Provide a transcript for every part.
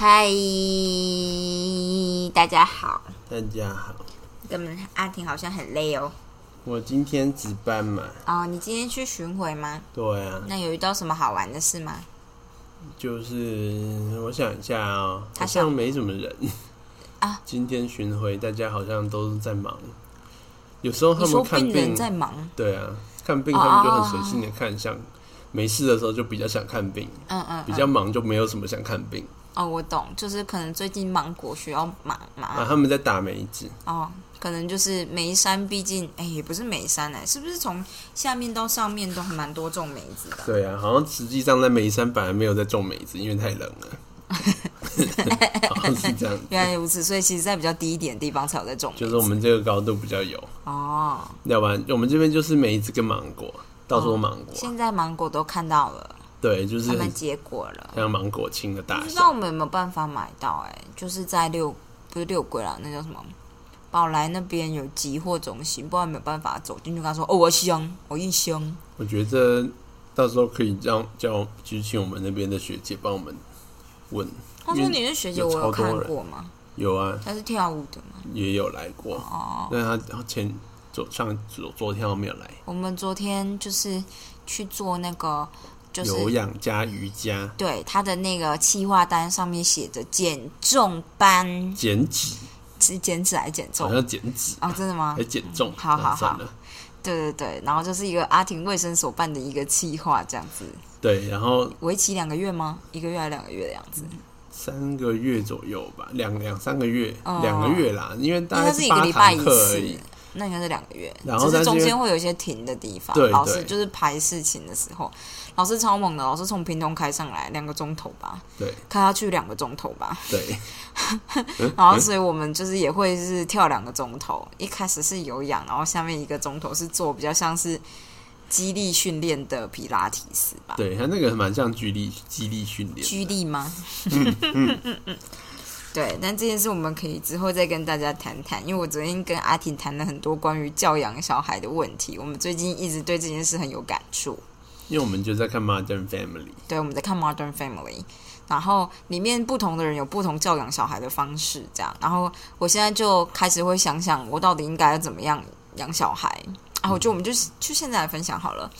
嗨，大家好。大家好，跟阿婷好像很累哦。我今天值班嘛。哦，你今天去巡回吗？对啊。那有遇到什么好玩的事吗？就是我想一下哦，好像没什么人啊。今天巡回，大家好像都是在忙。有时候他们看病在忙。对啊，看病他们就很随性的看，像没事的时候就比较想看病。嗯嗯。比较忙就没有什么想看病。哦，我懂，就是可能最近芒果需要忙嘛。啊，他们在打梅子。哦，可能就是眉山，毕竟哎，也不是眉山哎，是不是从下面到上面都还蛮多种梅子的？对啊，好像实际上在眉山本来没有在种梅子，因为太冷了。好像是这样。原来如此，所以其实，在比较低一点的地方才有在种。就是我们这个高度比较有哦。要不然我们这边就是梅子跟芒果，到处都芒果。现在芒果都看到了。对，就是他们结果了，像芒果青的大小。不知道我们有没有办法买到？哎，就是在六不是六桂啦，那叫什么？宝来那边有集货中心，不然没有办法走进去。跟他说：“哦，我香，我一香。”我觉得到时候可以让叫就请我们那边的学姐帮我们问。他说：“你是学姐，我有看过吗？”有啊，他是跳舞的吗？也有来过哦。那他前昨上昨昨天没有来。我们昨天就是去做那个。有氧加瑜伽，对他的那个企划单上面写着减重班，减脂是减脂还是减重？好像减脂哦，真的吗？还减重？好好好，对对对，然后就是一个阿婷卫生所办的一个企划，这样子。对，然后为期两个月吗？一个月还是两个月的样子？三个月左右吧，两两三个月，两个月啦，因为大概是一个礼拜一次。那应该是两个月，然后是中间会有一些停的地方。对，老师就是排事情的时候，老师超猛的，老师从屏东开上来两个钟头吧，对，开下去两个钟头吧，对。然后所以我们就是也会是跳两个钟头，一开始是有氧，然后下面一个钟头是做比较像是激励训练的皮拉提斯吧。对，他那个蛮像激励激励训练，激励吗？嗯嗯嗯嗯。对，但这件事我们可以之后再跟大家谈谈，因为我昨天跟阿婷谈了很多关于教养小孩的问题，我们最近一直对这件事很有感触。因为我们就在看《Modern Family》，对，我们在看《Modern Family》，然后里面不同的人有不同教养小孩的方式，这样，然后我现在就开始会想想，我到底应该要怎么样养小孩啊？我觉得我们就就现在来分享好了，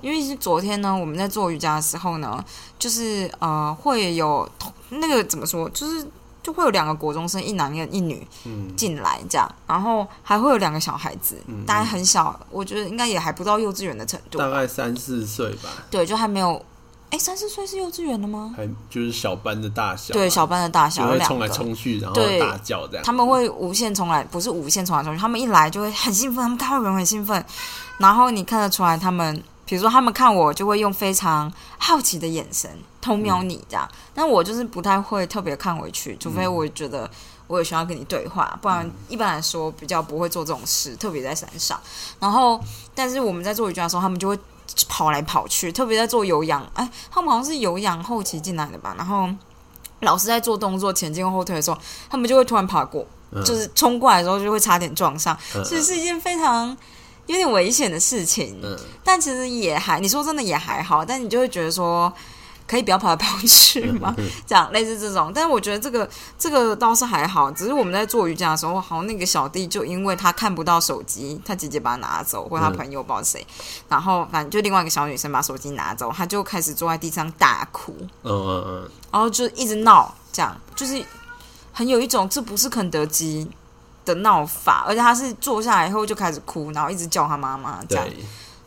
因为是昨天呢，我们在做瑜伽的时候呢，就是呃，会有那个怎么说，就是。就会有两个国中生，一男一一女进来，这样，然后还会有两个小孩子，大概很小，我觉得应该也还不到幼稚园的程度，大概三四岁吧。对，就还没有，哎，三四岁是幼稚园的吗？还就是小班的大小，对，小班的大小，会冲来冲去，然后大叫这样。他们会无限冲来，不是无限冲来冲去，他们一来就会很兴奋，他们看到人很兴奋，然后你看得出来他们。比如说，他们看我就会用非常好奇的眼神偷瞄你这样，但我就是不太会特别看回去，除非我觉得我有需要跟你对话，不然一般来说比较不会做这种事，特别在山上。然后，但是我们在做瑜伽的时候，他们就会跑来跑去，特别在做有氧，哎，他们好像是有氧后期进来的吧。然后老师在做动作前进后退的时候，他们就会突然爬过，就是冲过来的时候就会差点撞上，所以是一件非常。有点危险的事情，但其实也还，你说真的也还好，但你就会觉得说，可以不要跑来跑去吗？这样类似这种，但是我觉得这个这个倒是还好，只是我们在做瑜伽的时候，好像那个小弟就因为他看不到手机，他姐姐把他拿走，或他朋友不知道谁，然后反正就另外一个小女生把手机拿走，他就开始坐在地上大哭，嗯嗯嗯，然后就一直闹，这样就是很有一种这不是肯德基。的闹法，而且他是坐下来以后就开始哭，然后一直叫他妈妈这样，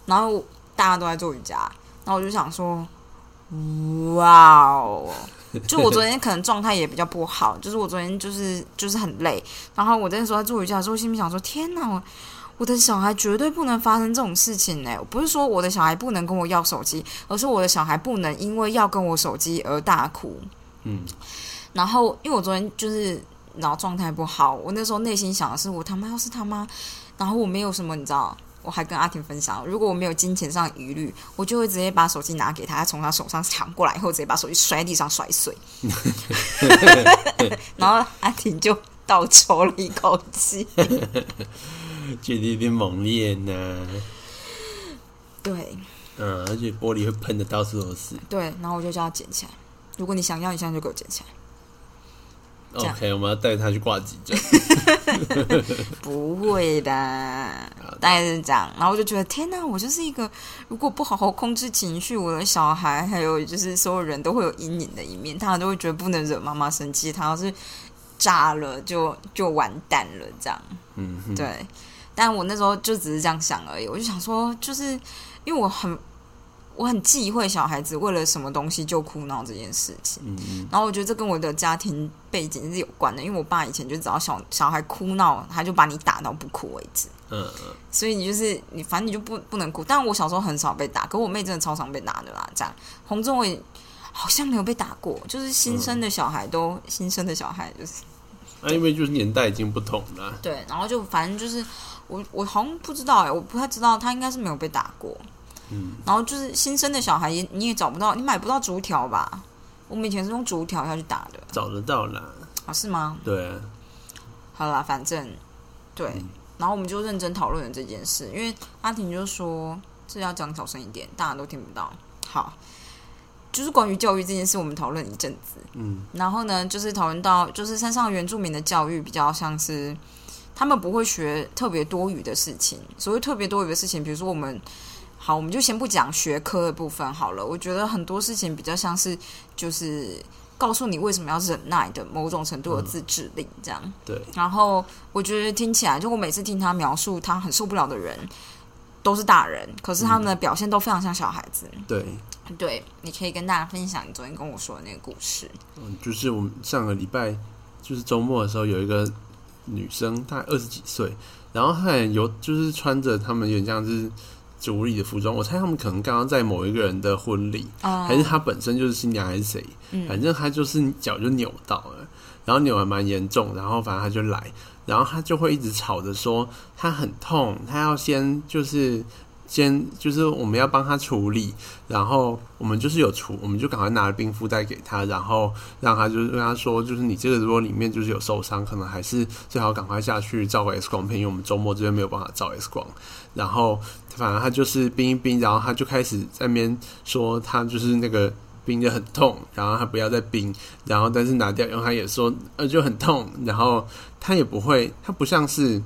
然后大家都在做瑜伽，然后我就想说，哇哦！就我昨天可能状态也比较不好，就是我昨天就是就是很累，然后我那时候在做瑜伽的时候，心里想说，天哪，我我的小孩绝对不能发生这种事情呢！不是说我的小孩不能跟我要手机，而是我的小孩不能因为要跟我手机而大哭。嗯，然后因为我昨天就是。然后状态不好，我那时候内心想的是，我他妈要是他妈，然后我没有什么，你知道，我还跟阿婷分享，如果我没有金钱上疑虑，我就会直接把手机拿给他，从他手上抢过来，以后直接把手机摔地上摔碎。然后阿婷就倒抽了一口气，觉得有点猛烈呢。对，嗯，而且玻璃会喷的到处都是。对，然后我就叫他捡起来。如果你想要，你现在就给我捡起来。OK，我们要带他去挂急诊。不会的，大概是这样。然后我就觉得，天哪，我就是一个如果不好好控制情绪，我的小孩还有就是所有人都会有阴影的一面，他们都会觉得不能惹妈妈生气，他要是炸了就就完蛋了，这样。嗯，对，但我那时候就只是这样想而已，我就想说，就是因为我很我很忌讳小孩子为了什么东西就哭闹这件事情。嗯嗯然后我觉得这跟我的家庭背景是有关的，因为我爸以前就只要小小孩哭闹，他就把你打到不哭为止。嗯嗯，所以你就是你，反正你就不不能哭。但我小时候很少被打，可我妹真的超常被打的啦。这样，洪仲伟好像没有被打过，就是新生的小孩都、新生的小孩就是啊，因为就是年代已经不同了。对，然后就反正就是我我好像不知道哎、我不太知道他应该是没有被打过。嗯，然后就是新生的小孩也你也找不到，你买不到竹条吧？我们以前是用竹条下去打的，找得到啦。啊是吗？对啊，好啦，反正对，嗯然后我们就认真讨论了这件事，因为阿婷就说这要讲小声一点，大家都听不到。好，就是关于教育这件事，我们讨论一阵子，嗯然后呢，就是讨论到就是山上原住民的教育比较像是他们不会学特别多余的事情，所谓特别多余的事情，比如说我们。好，我们就先不讲学科的部分好了。我觉得很多事情比较像是，就是告诉你为什么要忍耐的某种程度的自制力，这样。对，然后我觉得听起来，就我每次听他描述他很受不了的人，都是大人，可是他们的表现都非常像小孩子。对，对，你可以跟大家分享你昨天跟我说的那个故事。嗯，就是我们上个礼拜就是周末的时候，有一个女生，大概二十几岁，然后她也有就是穿着他们有点像是族里的服装，我猜他们可能刚刚在某一个人的婚礼，嗯还是他本身就是新娘还是谁，嗯反正他就是脚就扭到了，然后扭还蛮严重，然后反正他就来，然后他就会一直吵着说他很痛，他要先就是。先就是我们要帮他处理，然后我们就是有处，我们就赶快拿了冰敷袋给他，然后让他就是跟他说，就是你这个如果里面就是有受伤，可能还是最好赶快下去照个 X 光片，因为我们周末这边没有办法照 X 光。然后反正他就是冰一冰，然后他就开始在那边说他就是那个冰的很痛，然后他不要再冰，然后但是拿掉，然后他也说呃就很痛，然后他也不会，他不像是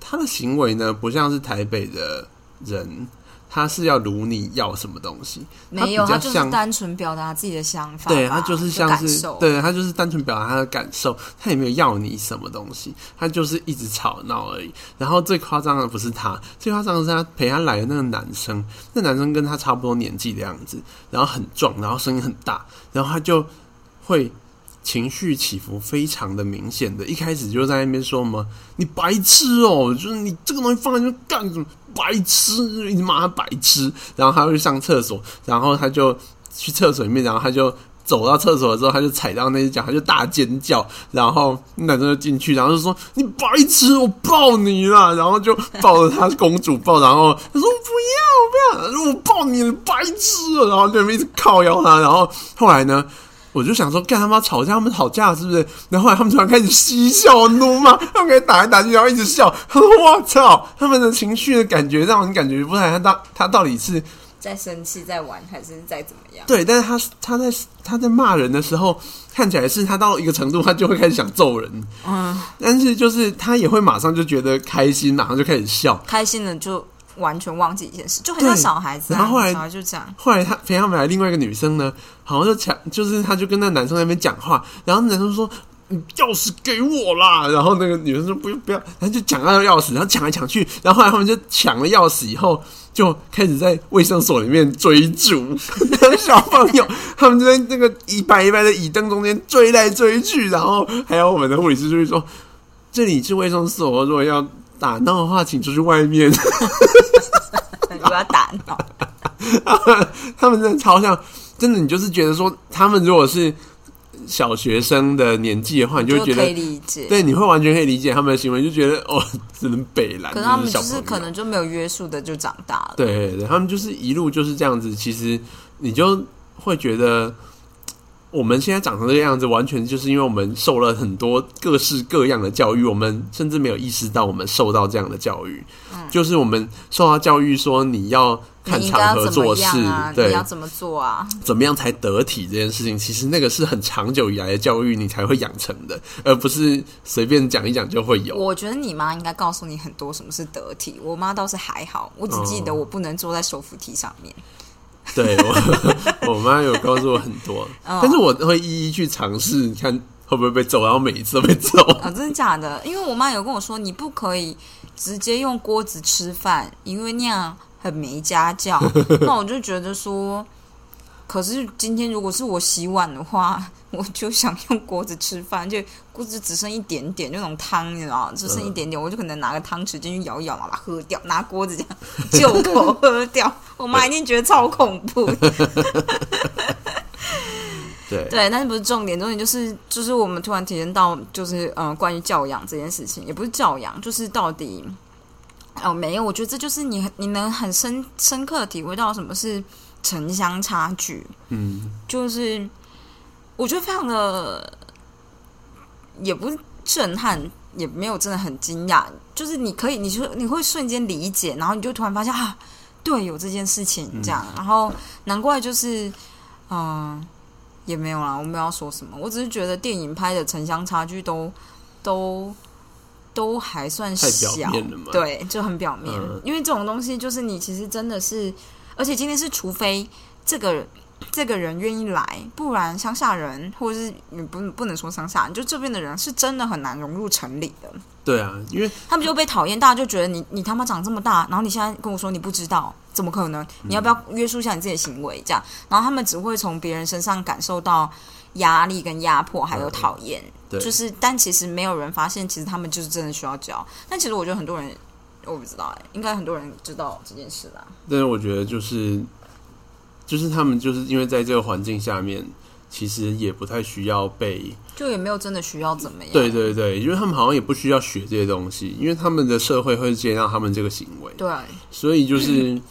他的行为呢，不像是台北的人。他是要如你要什么东西？没有，他就是单纯表达自己的想法，对他就是像是，对他就是单纯表达他的感受，他也没有要你什么东西，他就是一直吵闹而已。然后最夸张的不是他，最夸张的是他陪他来的那个男生，那男生跟他差不多年纪的样子，然后很壮，然后声音很大，然后他就会情绪起伏非常的明显的，一开始就在那边说什么“你白痴哦、就是你这个东西放在那干什么？白痴！”一直骂他白痴，然后他会上厕所，然后他就去厕所里面，然后他就走到厕所之后，他就踩到那只脚，他就大尖叫，然后男生就进去，然后就说：“你白痴，我抱你啦！”然后就抱着他公主抱，然后他说：“不要，不要！”说：“我抱你，白痴！”然后就一直靠腰他，然后后来呢？我就想说，干他妈吵架，他们吵架是不是？然后他们突然开始嬉笑怒骂，他们开始打来打去，然后一直笑。他说：“我操！”他们的情绪的感觉让人感觉不出来，他到他到底是在生气、在玩，还是在怎么样？对，但是他他在他在骂人的时候，看起来是他到了一个程度，他就会开始想揍人。嗯，但是就是他也会马上就觉得开心，马上就开始笑。开心了就完全忘记一件事，就很像小孩子、啊。然后后来小孩就这样，后来他陪他们来另外一个女生呢，好像就抢，就是他就跟那男生在那边讲话，然后男生说。你钥匙给我啦！然后那个女生说不用不要，然后就抢他的钥匙，然后抢来抢去，然后后来他们就抢了钥匙以后，就开始在卫生所里面追逐小朋友，他们就在那个一排一排的椅凳中间追来追去，然后还有我们的护理师就会说：“这里是卫生所，如果要打闹的话，请出去外面。”你就要打闹。他们真的超像，真的，你就是觉得说，他们如果是小学生的年纪的话，你就会觉可以得，理解。对，你会完全可以理解他们的行为，就觉得哦，只能北蓝，可是他们就是是可能就没有约束的就长大了。对对对，他们就是一路就是这样子。其实你就会觉得，我们现在长成这个样子，完全就是因为我们受了很多各式各样的教育，我们甚至没有意识到我们受到这样的教育。嗯，就是我们受到教育说你要看场合做事？你对要，怎么做啊？怎么样才得体这件事情，其实那个是很长久以来的教育，你才会养成的，而不是随便讲一讲就会有。我觉得你妈应该告诉你很多什么是得体，我妈倒是还好，我只记得哦我不能坐在手扶梯上面。对我，我妈有告诉我很多，嗯但是我会一一去尝试，看会不会被揍，然后每一次都被揍。啊，真的假的？因为我妈有跟我说，你不可以直接用锅子吃饭，因为那样很没家教。那我就觉得说，可是今天如果是我洗碗的话，我就想用锅子吃饭，就锅子只剩一点点，就那种汤，你知道，只剩一点点，我就可能拿个汤匙进去舀一舀，把它喝掉，拿锅子这样就口喝掉。我妈一定觉得超恐怖的。对，对，但是不是重点，重点就是就是我们突然体验到，就是嗯、呃关于教养这件事情，也不是教养，就是到底哦没有，我觉得这就是你你能很深深刻地体会到什么是城乡差距，嗯，就是我觉得非常的，也不是震撼，也没有真的很惊讶，就是你可以，你就你会瞬间理解，然后你就突然发现啊，对，有这件事情这样，然后难怪就是嗯。也没有啦，我没有要说什么，我只是觉得电影拍的城乡差距都都都还算小，面了嘛。对，就很表面。嗯因为这种东西就是你其实真的是，而且今天是除非这个这个人愿意来，不然乡下人或者是你不不能说乡下人，就这边的人是真的很难融入城里的。对啊，因为他们就被讨厌，大家就觉得你你他妈长这么大，然后你现在跟我说你不知道，怎么可能？你要不要约束一下你自己的行为？这样，然后他们只会从别人身上感受到压力跟压迫，还有讨厌。对，就是，但其实没有人发现，其实他们就是真的需要教。但其实我觉得很多人，我不知道哎、应该很多人知道这件事吧。但是我觉得就是就是他们就是因为在这个环境下面，其实也不太需要被就也没有真的需要怎么样。对对对，因为他们好像也不需要学这些东西，因为他们的社会会接纳他们这个行为，对所以就是。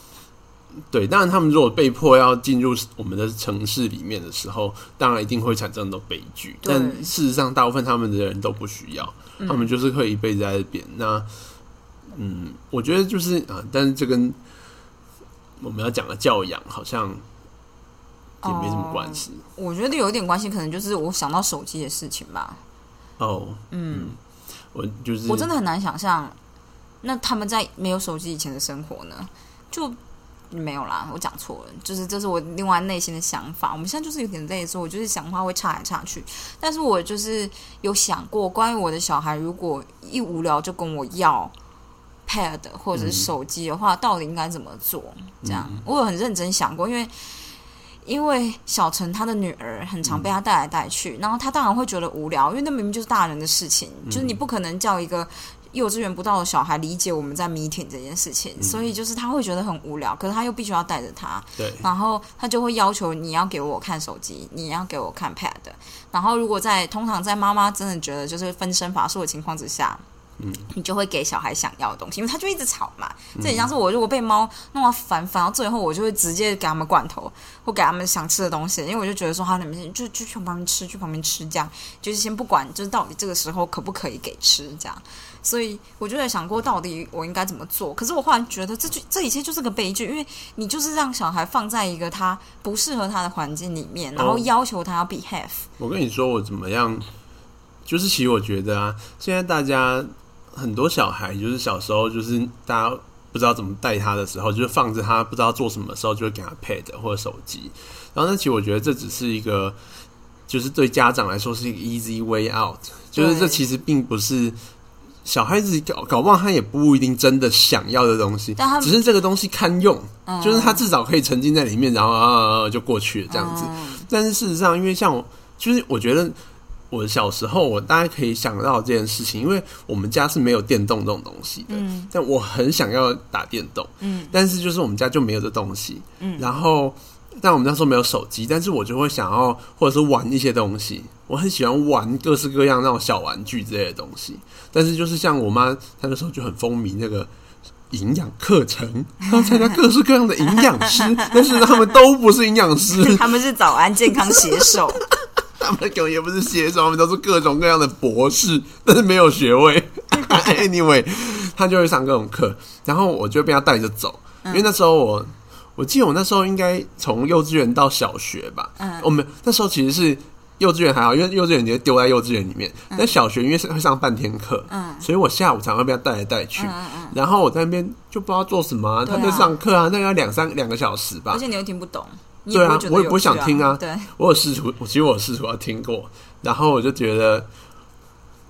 对，当然，他们如果被迫要进入我们的城市里面的时候，当然一定会产生很多悲剧。但事实上，大部分他们的人都不需要，嗯他们就是可以一辈子在这边。那，嗯，我觉得就是啊，但是这跟我们要讲的教养好像也没什么关系我觉得有一点关系，可能就是我想到手机的事情吧。哦。嗯，我就是我真的很难想象，那他们在没有手机以前的生活呢？就没有啦，我讲错了，就是这是我另外内心的想法。我们现在就是有点累，所以我就是想话会岔来岔去。但是我就是有想过，关于我的小孩，如果一无聊就跟我要 pad 或者是手机的话，到底应该怎么做？这样，我有很认真想过，因为。因为小陈他的女儿很常被他带来带去，然后他当然会觉得无聊，因为那明明就是大人的事情，就是你不可能叫一个幼稚园不到的小孩理解我们在 meeting 这件事情，所以就是他会觉得很无聊，可是他又必须要带着他，对然后他就会要求你要给我看手机，你要给我看 pad，然后如果在通常在妈妈真的觉得就是分身乏术的情况之下。嗯，你就会给小孩想要的东西，因为他就一直吵嘛。这很像是我如果被猫弄到烦，烦到最后，我就会直接给他们罐头，或给他们想吃的东西，因为我就觉得说，好，你们就就去旁边吃，去旁边吃，这样就是先不管，就是到底这个时候可不可以给吃这样。所以我就在想过，到底我应该怎么做？可是我忽然觉得这就这一切就是个悲剧，因为你就是让小孩放在一个他不适合他的环境里面，然后哦要求他要 behave。我跟你说，我怎么样？就是其实我觉得啊，现在大家很多小孩，就是小时候就是大家不知道怎么带他的时候，就是放着他不知道做什么的时候，就会给他 pad 或者手机。然后那，其实我觉得这只是一个，就是对家长来说是一个 easy way out，就是这其实并不是。小孩子搞搞不好他也不一定真的想要的东西，只是这个东西堪用，嗯就是他至少可以沉浸在里面，然后啊就过去了这样子。嗯但是事实上，因为像我，就是我觉得我小时候，我大概可以想到这件事情，因为我们家是没有电动这种东西的，嗯但我很想要打电动，嗯但是就是我们家就没有这东西，嗯然后。但我们那时候没有手机，但是我就会想要，或者是玩一些东西。我很喜欢玩各式各样那种小玩具之类的东西。但是就是像我妈，她那时候就很风靡那个营养课程，她要参加各式各样的营养师，但是他们都不是营养师，他们是早安健康携手，他们根本也不是写手，他们都是各种各样的博士，但是没有学位。anyway，他就会上各种课，然后我就被他带着走，因为那时候我我记得我那时候应该从幼稚园到小学吧，嗯。我们那时候其实是幼稚园还好，因为幼稚园你就丢在幼稚园里面，但小学因为是会上半天课，嗯。所以我下午常会被他带来带去，嗯嗯，然后我在那边就不知道做什么、啊，啊他在上课啊，那个要两三两个小时吧。而，且你又听不懂，你对啊我也不会想听啊对，我有试图，我其实我有试图要听过，然后我就觉得，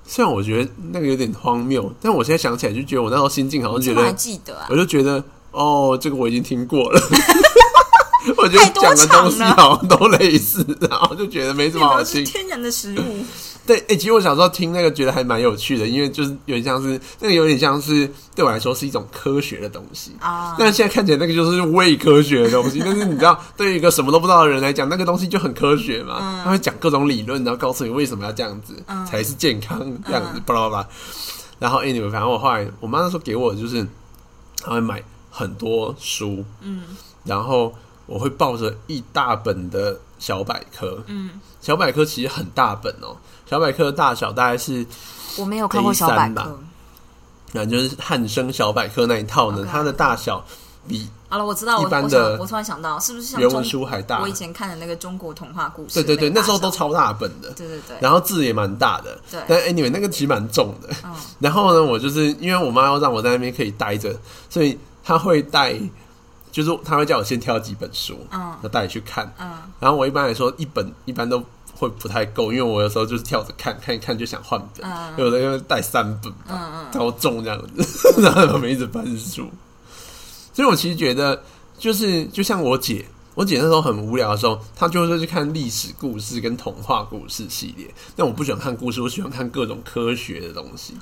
虽然我觉得那个有点荒谬，但我现在想起来就觉得我那时候心境好像觉怎么还得，记得啊我？就觉得哦，这个我已经听过了。我觉得讲的东西好像都类似，然后就觉得没什么好听。天然的食物，对，哎、其实我小时候听那个觉得还蛮有趣的，因为就是有点像是那个有点像是对我来说是一种科学的东西。啊，但现在看起来那个就是伪科学的东西，但是你知道，对于一个什么都不知道的人来讲，那个东西就很科学嘛。他会讲各种理论，然后告诉你为什么要这样子、嗯才是健康，这样子，巴拉巴拉。然后 anyway，反正我后来我妈那时候给我就是，她会买很多书，嗯然后我会抱着一大本的小百科，嗯，小百科其实很大本哦，小百科的大小大概是，我没有看过小百科。那就是汉生小百科那一套呢它的大小比好了，我知道，一般的我突然想到，是不是像原文书还大我以。前看的那个中国童话故事？对对对，那时候都超大本的，对对对，然后字也蛮大的。对但 anyway 那个其实蛮重的。嗯然后呢，我就是因为我妈要让我在那边可以待着，所以她会带，就是她会叫我先挑几本书，嗯要带你去看。嗯然后我一般来说一本一般都会不太够，因为我有时候就是跳着看看一看就想换本，嗯有的要带三本超重这样子，然后我们一直翻书。所以我其实觉得，就是就像我姐，我姐那时候很无聊的时候，她就会去看历史故事跟童话故事系列。但我不喜欢看故事，我喜欢看各种科学的东西。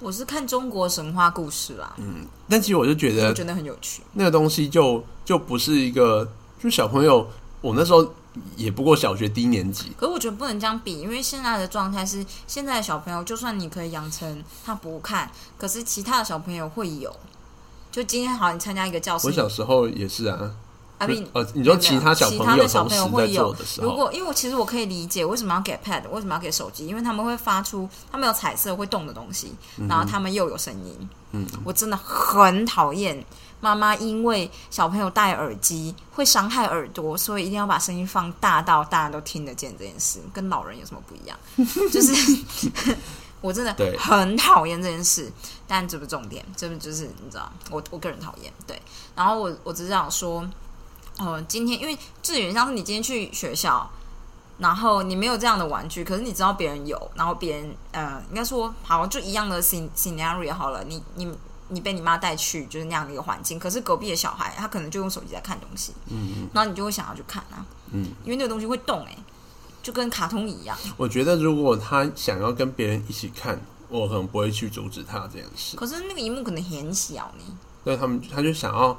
我是看中国神话故事啦，嗯但其实我就觉得我觉得很有趣。那个东西就就不是一个，就小朋友，我那时候也不过小学低年级，可是我觉得不能这样比，因为现在的状态是，现在的小朋友就算你可以养成他不看，可是其他的小朋友会有。就今天好，你参加一个教室我，小时候也是啊。阿斌，呃，你说其他小其朋友他的小朋同时在友会有做的时。候，如果因为我其实我可以理解为什么要给 pad，为什么要给手机，因为他们会发出他们有彩色会动的东西，然后他们又有声音。嗯，我真的很讨厌妈妈因为小朋友戴耳机会伤害耳朵，所以一定要把声音放大到大家都听得见这件事，跟老人有什么不一样？就是 我真的很讨厌这件事，但这不是重点，这不就是你知道，我我个人讨厌。对，然后我我只是想说，呃，今天因为志远像是你今天去学校。然后你没有这样的玩具，可是你知道别人有，然后别人呃，应该说好就一样的 scen- scenario 好了，你你你被你妈带去就是那样的一个环境，可是隔壁的小孩他可能就用手机在看东西，嗯嗯然后你就会想要去看啊，嗯，因为那个东西会动哎、就跟卡通一样。我觉得如果他想要跟别人一起看，我可能不会去阻止他这件事。可是那个荧幕可能很小呢，对他们，他就想要，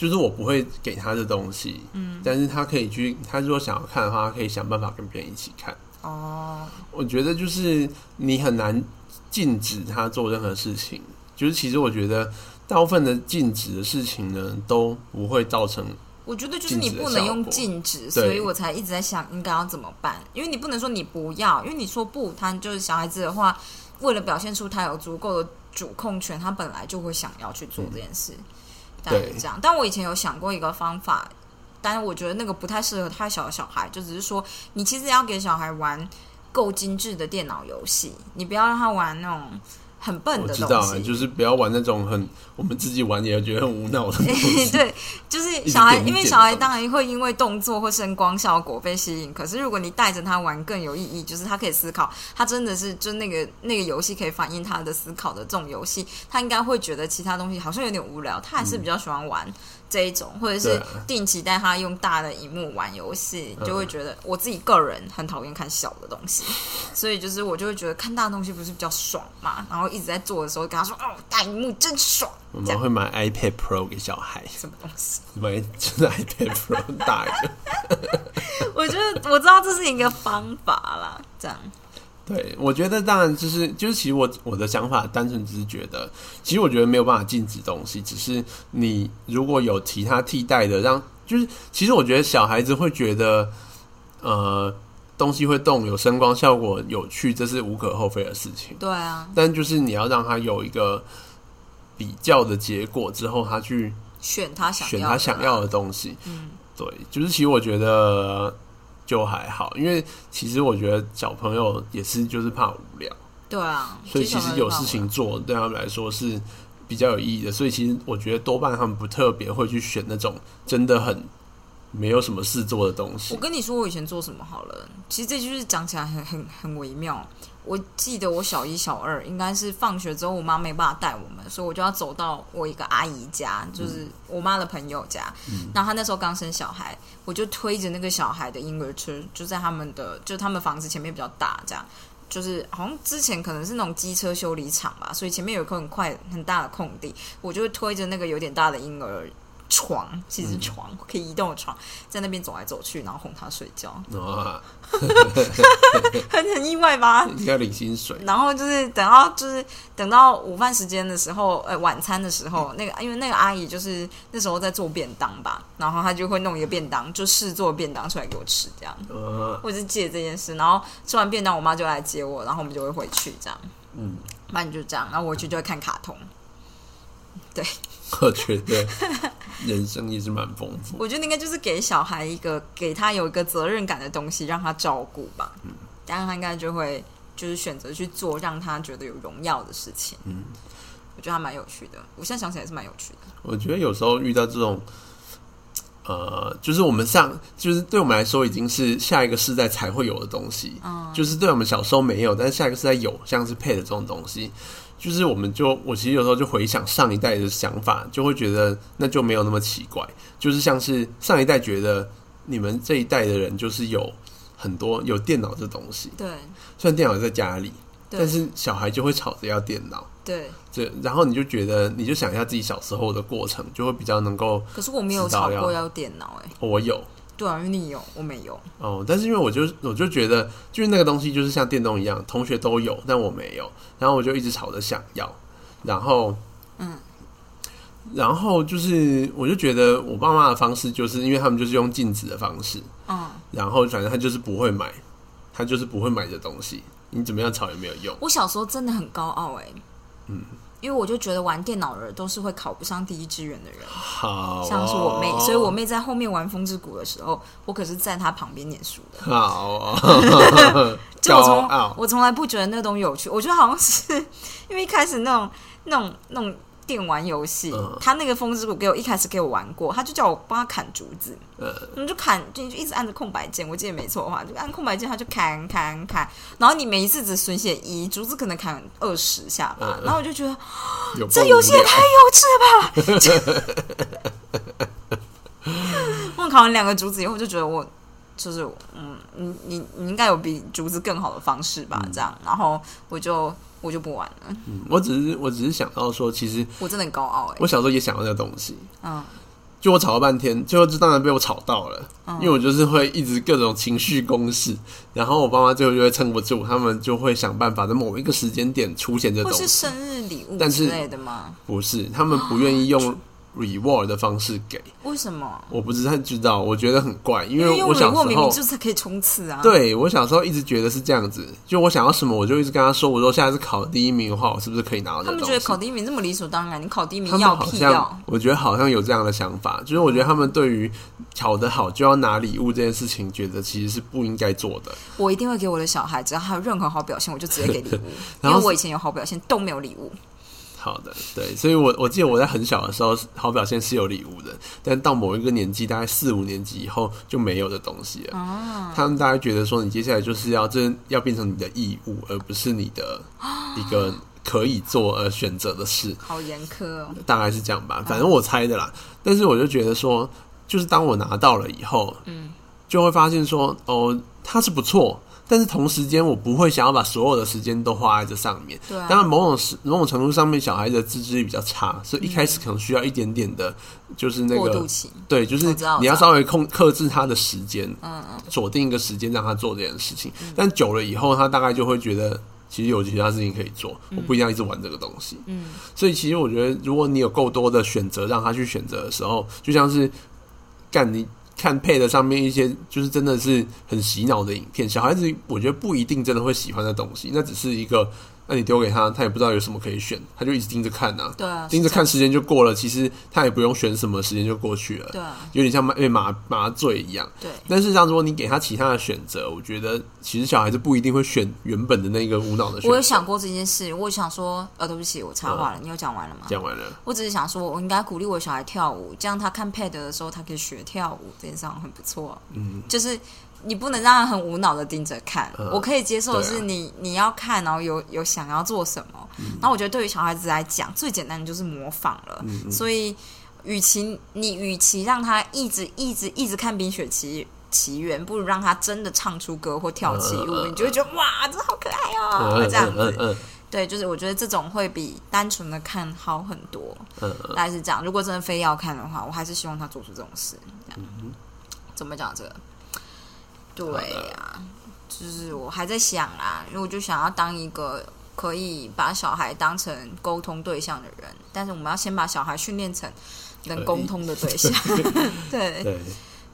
就是我不会给他的东西，嗯，但是他可以去，他如果想要看的话，他可以想办法跟别人一起看。哦，我觉得就是你很难禁止他做任何事情，就是其实我觉得大部分的禁止的事情呢，都不会造成我觉得就是你不能用禁止，所以我才一直在想应该要怎么办，因为你不能说你不要，因为你说不，他就是小孩子的话，为了表现出他有足够的主控权，他本来就会想要去做这件事，大概这样。但我以前有想过一个方法，但是我觉得那个不太适合太小的小孩，就只是说你其实要给小孩玩够精致的电脑游戏，你不要让他玩那种很笨我的知道啊，东西。就是不要玩那种很我们自己玩也觉得很无脑的东西。对，就是小孩，因为小孩当然会因为动作或声光效果被吸引。可是如果你带着他玩更有意义，就是他可以思考，他真的是就那个那个游戏可以反映他的思考的这种游戏，他应该会觉得其他东西好像有点无聊，他还是比较喜欢玩这一种，或者是定期带他用大的荧幕玩游戏，嗯就会觉得我自己个人很讨厌看小的东西，所以就是我就会觉得看大的东西不是比较爽嘛，然后一直在做的时候跟他说哦大荧幕真爽，我们会买 iPad Pro 给小孩，什么东西。买 iPad Pro 大一个。我觉得我知道这是一个方法啦，这样。对，我觉得当然就是就是，其实我我的想法单纯只是觉得，其实我觉得没有办法禁止东西，只是你如果有其他替代的，让就是其实我觉得小孩子会觉得，呃，东西会动，有声光效果，有趣，这是无可厚非的事情。对啊，但就是你要让他有一个比较的结果之后，他去选他想选他想要的东西。嗯，对，就是其实我觉得就还好，因为其实我觉得小朋友也是就是怕无聊，对啊，所以其实有事情做对他们来说是比较有意义的。所以其实我觉得多半他们不特别会去选那种真的很没有什么事做的东西我。跟你说，我以前做什么好了。其实这就是讲起来很很很微妙。我记得我小一、小二应该是放学之后，我妈没办法带我们，所以我就要走到我一个阿姨家，就是我妈的朋友家。然后她那时候刚生小孩，我就推着那个小孩的婴儿车，就在他们的就他们房子前面比较大，这样就是好像之前可能是那种机车修理厂吧，所以前面有一块很快很大的空地，我就会推着那个有点大的婴儿床，其实是床、可以移动的床，在那边走来走去，然后哄他睡觉，啊，很很意外吧？应该领薪水。然后就是等到就是等到午饭时间的时候，呃，晚餐的时候，那个因为那个阿姨就是那时候在做便当吧，然后她就会弄一个便当，就试做便当出来给我吃，这样。呃，我是借这件事，然后吃完便当，我妈就来接我，然后我们就会回去这样。嗯，那你就这样，然后我回去就会看卡通。我觉得人生也是蛮丰富。我觉得应该就是给小孩一个给他有一个责任感的东西，让他照顾吧。嗯，这样他应该就会就是选择去做让他觉得有荣耀的事情。嗯，我觉得还蛮有趣的。我现在想起来是蛮有趣的。我觉得有时候遇到这种，呃，就是我们上，就是对我们来说已经是下一个世代才会有的东西，嗯，就是对我们小时候没有，但是下一个世代有，像是配的这种东西，就是我们就我其实有时候就回想上一代的想法，就会觉得那就没有那么奇怪，就是像是上一代觉得你们这一代的人就是有很多有电脑这东西，对虽然电脑在家里，但是小孩就会吵着要电脑。对。这，然后你就觉得，你就想一下自己小时候的过程，就会比较能够。可是我没有吵过要电脑哎、哦我有对啊，因为你有，我没有。哦，但是因为我就我就觉得，就是那个东西就是像电动一样，同学都有，但我没有，然后我就一直吵着想要，然后嗯，然后就是我就觉得我爸妈的方式，就是因为他们就是用禁止的方式，嗯，然后反正他就是不会买，他就是不会买的东西，你怎么样吵也没有用。我小时候真的很高傲哎、嗯，因为我就觉得玩电脑的人都是会考不上第一志愿的人。好哦、像是我妹，所以我妹在后面玩风之谷的时候，我可是在她旁边念书的。好哦，就我从我从来不觉得那个东西有趣，我觉得好像是 因为一开始那种那种那种电玩游戏，嗯。他那个风之谷给我一开始给我玩过，他就叫我帮他砍竹子，嗯，你就砍，就就一直按着空白键，我记得没错的话，就按空白键，他就砍砍砍，然后你每一次只损血一，竹子可能砍二十下吧，嗯然后我就觉得有这游戏也太幼稚了吧！我砍完两个竹子以后，就觉得我就是嗯，你你你应该有比竹子更好的方式吧？这样，然后我就我就不玩了。嗯我只是我只是想到说，其实我真的很高傲哎、我小时候也想要那个东西，嗯就我吵了半天，最后就当然被我吵到了，嗯因为我就是会一直各种情绪攻势，然后我爸妈最后就会撑不住，他们就会想办法在某一个时间点出现这东西，是生日礼物但是之类的吗？不是他们不愿意用 reward 的方式给，为什么？我不是太知道，我觉得很怪，因为我小礼物明明。就是可以冲刺啊。，对我小时候一直觉得是这样子，就我想要什么，我就一直跟他说，我说下次考第一名的话，我是不是可以拿到这他们？觉得考第一名这么理所当然，你考第一名要屁要？，我觉得好像有这样的想法，就是我觉得他们对于考得好就要拿礼物这件事情，觉得其实是不应该做的。我一定会给我的小孩，只要他有任何好表现，我就直接给礼物。因为我以前有好表现都没有礼物。好的，对，所以我我记得我在很小的时候，好表现是有礼物的，但到某一个年纪，大概四五年级以后就没有的东西了。啊，他们大概觉得说，你接下来就是要真要变成你的义务，而不是你的一个可以做而选择的事。好严苛哦。大概是这样吧，反正我猜的啦。但是我就觉得说，就是当我拿到了以后，嗯，就会发现说，哦，它是不错，但是同时间我不会想要把所有的时间都花在这上面。对啊，当然，某种时某种程度上面，小孩子的自制力比较差，所以一开始可能需要一点点的，就是那个过渡期。对，就是你要稍微控克制他的时间，嗯嗯，锁定一个时间让他做这件事情。但久了以后，他大概就会觉得，其实有其他事情可以做，我不一定要一直玩这个东西。嗯，所以其实我觉得，如果你有够多的选择让他去选择的时候，就像是干你看配的上面一些就是真的是很洗脑的影片，小孩子我觉得不一定真的会喜欢的东西，那只是一个。那你丢给他，他也不知道有什么可以选，他就一直盯着看呐。对啊，盯着看，时间就过了。其实他也不用选什么，时间就过去了。对啊，有点像被麻麻醉一样。对。但是，像如果你给他其他的选择，我觉得其实小孩子不一定会选原本的那个无脑的。我有想过这件事，我想说，呃，对不起，我插话了。你有讲完了吗？讲完了。我只是想说，我应该鼓励我小孩跳舞，这样他看 Pad 的时候，他可以学跳舞，这件事很不错。嗯，就是。你不能让他很无脑的盯着看，我可以接受的是你你要看，然后有有想要做什么。然后我觉得对于小孩子来讲，最简单的就是模仿了。所以，与其你与其让他一直一直一直看《冰雪奇奇缘》，不如让他真的唱出歌或跳起舞，你就会觉得哇，这好可爱哦，这样子。对，就是我觉得这种会比单纯的看好很多。大概是这样。如果真的非要看的话，我还是希望他做出这种事。这样，怎么讲这个？对呀，就是我还在想啊，因为我就想要当一个可以把小孩当成沟通对象的人，但是我们要先把小孩训练成能沟通的对象。对，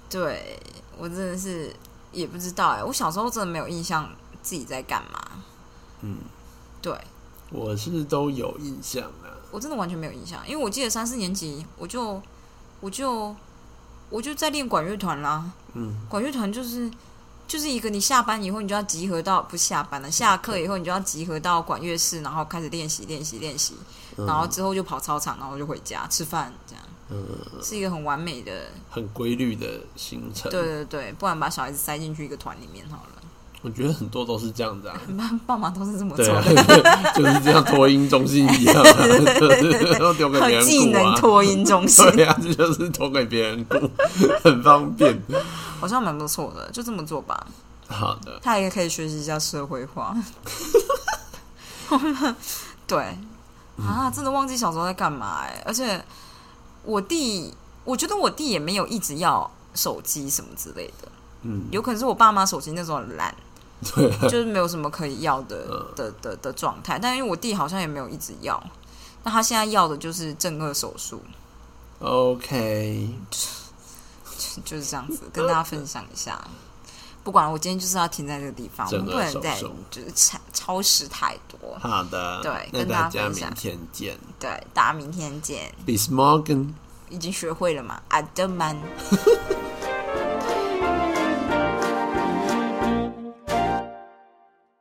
对我真的是也不知道哎，我小时候真的没有印象自己在干嘛。嗯，对，我是都有印象啊，我真的完全没有印象，因为我记得三四年级我就我就我就在练管乐团啦。嗯，管乐团就是。就是一个，你下班以后，你就要集合到不下班了，下课以后，你就要集合到管乐室，然后开始练习，练习，练习，然后之后就跑操场，然后就回家吃饭，这样，嗯，是一个很完美的、很规律的行程。对对对，不然把小孩子塞进去一个团里面好了。我觉得很多都是这样子啊，爸妈都是这么做的，就是这样托音中心一样，都 丢给别人技能托音中心，对啊，这就是托给别人雇，很方便。好像蛮不错的，就这么做吧。好的，他也可以学习一下社会化。对啊，真的忘记小时候在干嘛哎！而且我弟，我觉得我弟也没有一直要手机什么之类的。嗯，有可能是我爸妈手机那时候很烂。对，就是没有什么可以要的的的的状态，但因为我弟好像也没有一直要，那他现在要的就是正颌手术。OK，就是这样子，跟大家分享一下。不管我今天就是要停在这个地方，我不能再就是超超时太多。好的，对，跟大家明天见。对，大家明天见。Bis morgen，已经学会了嘛？阿德曼。